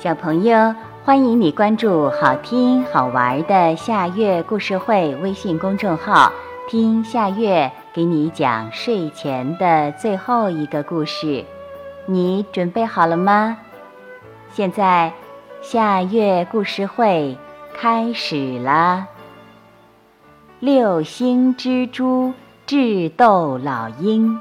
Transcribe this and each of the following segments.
小朋友，欢迎你关注好听好玩的夏月故事会微信公众号，听夏月给你讲睡前的最后一个故事。你准备好了吗？现在，夏月故事会开始啦！六星蜘蛛智斗老鹰。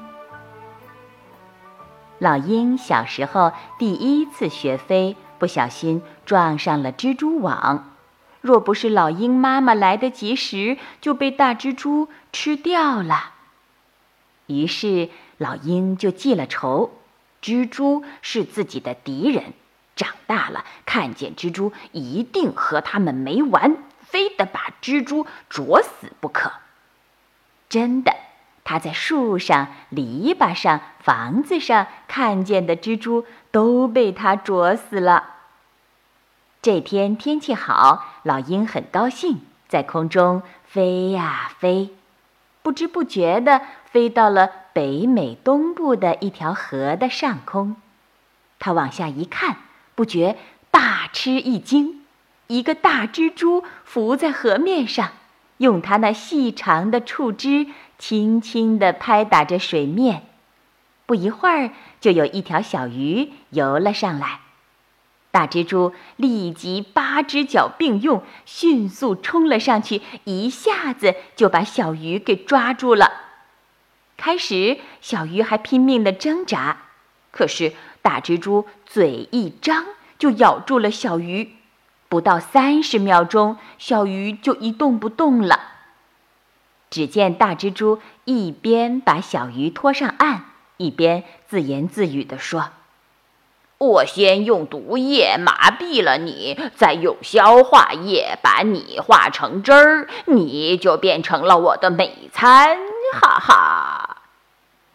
老鹰小时候第一次学飞，不小心撞上了蜘蛛网。若不是老鹰妈妈来得及时，就被大蜘蛛吃掉了。于是老鹰就记了仇，蜘蛛是自己的敌人。长大了，看见蜘蛛一定和他们没完，非得把蜘蛛啄死不可。真的。他在树上、篱笆上、房子上看见的蜘蛛都被他啄死了。这天天气好，老鹰很高兴，在空中飞呀飞，不知不觉地飞到了北美东部的一条河的上空。他往下一看，不觉大吃一惊，一个大蜘蛛浮在河面上，用它那细长的触枝。轻轻地拍打着水面，不一会儿，就有一条小鱼游了上来。大蜘蛛立即八只脚并用，迅速冲了上去，一下子就把小鱼给抓住了。开始，小鱼还拼命地挣扎，可是大蜘蛛嘴一张，就咬住了小鱼。不到三十秒钟，小鱼就一动不动了。只见大蜘蛛一边把小鱼拖上岸，一边自言自语地说：“我先用毒液麻痹了你，再用消化液把你化成汁儿，你就变成了我的美餐。”哈哈！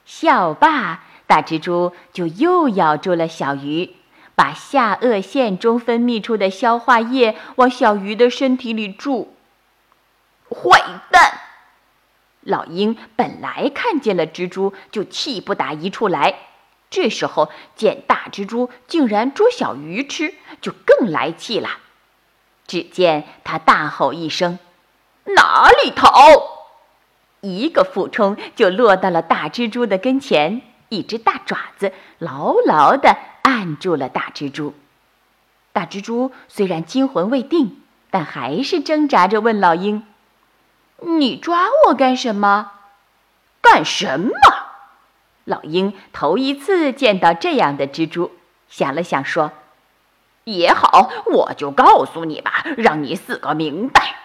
笑罢，大蜘蛛就又咬住了小鱼，把下颚线中分泌出的消化液往小鱼的身体里注。坏蛋！老鹰本来看见了蜘蛛就气不打一处来，这时候见大蜘蛛竟然捉小鱼吃，就更来气了。只见他大吼一声：“哪里逃！”一个俯冲就落到了大蜘蛛的跟前，一只大爪子牢牢地按住了大蜘蛛。大蜘蛛虽然惊魂未定，但还是挣扎着问老鹰。你抓我干什么？干什么？老鹰头一次见到这样的蜘蛛，想了想说：“也好，我就告诉你吧，让你死个明白。”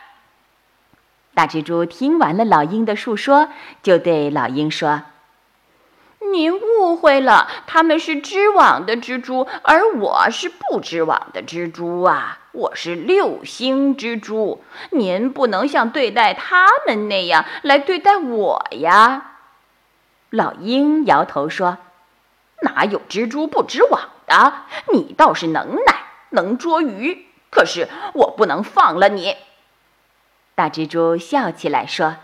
大蜘蛛听完了老鹰的述说，就对老鹰说：“您误会了，他们是织网的蜘蛛，而我是不织网的蜘蛛啊。”我是六星蜘蛛，您不能像对待他们那样来对待我呀。老鹰摇头说：“哪有蜘蛛不织网的？你倒是能耐，能捉鱼，可是我不能放了你。”大蜘蛛笑起来说：“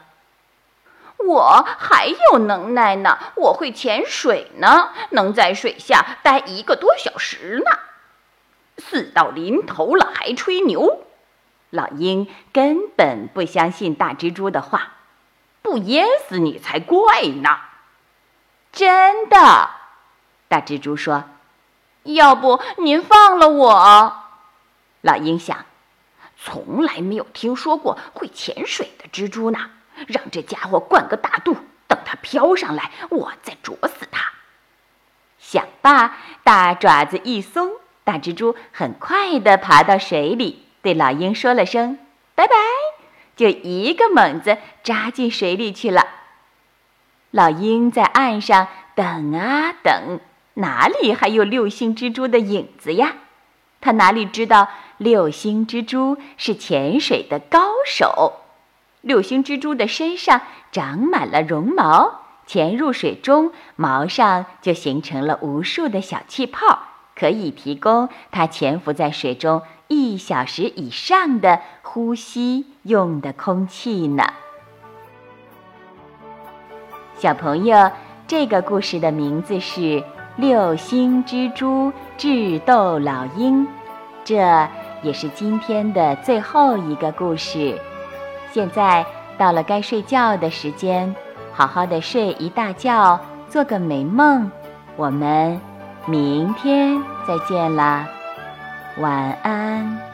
我还有能耐呢，我会潜水呢，能在水下待一个多小时呢。”死到临头了还吹牛，老鹰根本不相信大蜘蛛的话，不淹死你才怪呢！真的，大蜘蛛说：“要不您放了我？”老鹰想，从来没有听说过会潜水的蜘蛛呢，让这家伙灌个大肚，等它飘上来，我再啄死它。想罢，大爪子一松。大蜘蛛很快地爬到水里，对老鹰说了声“拜拜”，就一个猛子扎进水里去了。老鹰在岸上等啊等，哪里还有六星蜘蛛的影子呀？他哪里知道六星蜘蛛是潜水的高手？六星蜘蛛的身上长满了绒毛，潜入水中，毛上就形成了无数的小气泡。可以提供它潜伏在水中一小时以上的呼吸用的空气呢。小朋友，这个故事的名字是《六星蜘蛛智斗老鹰》，这也是今天的最后一个故事。现在到了该睡觉的时间，好好的睡一大觉，做个美梦。我们明天再见啦，晚安。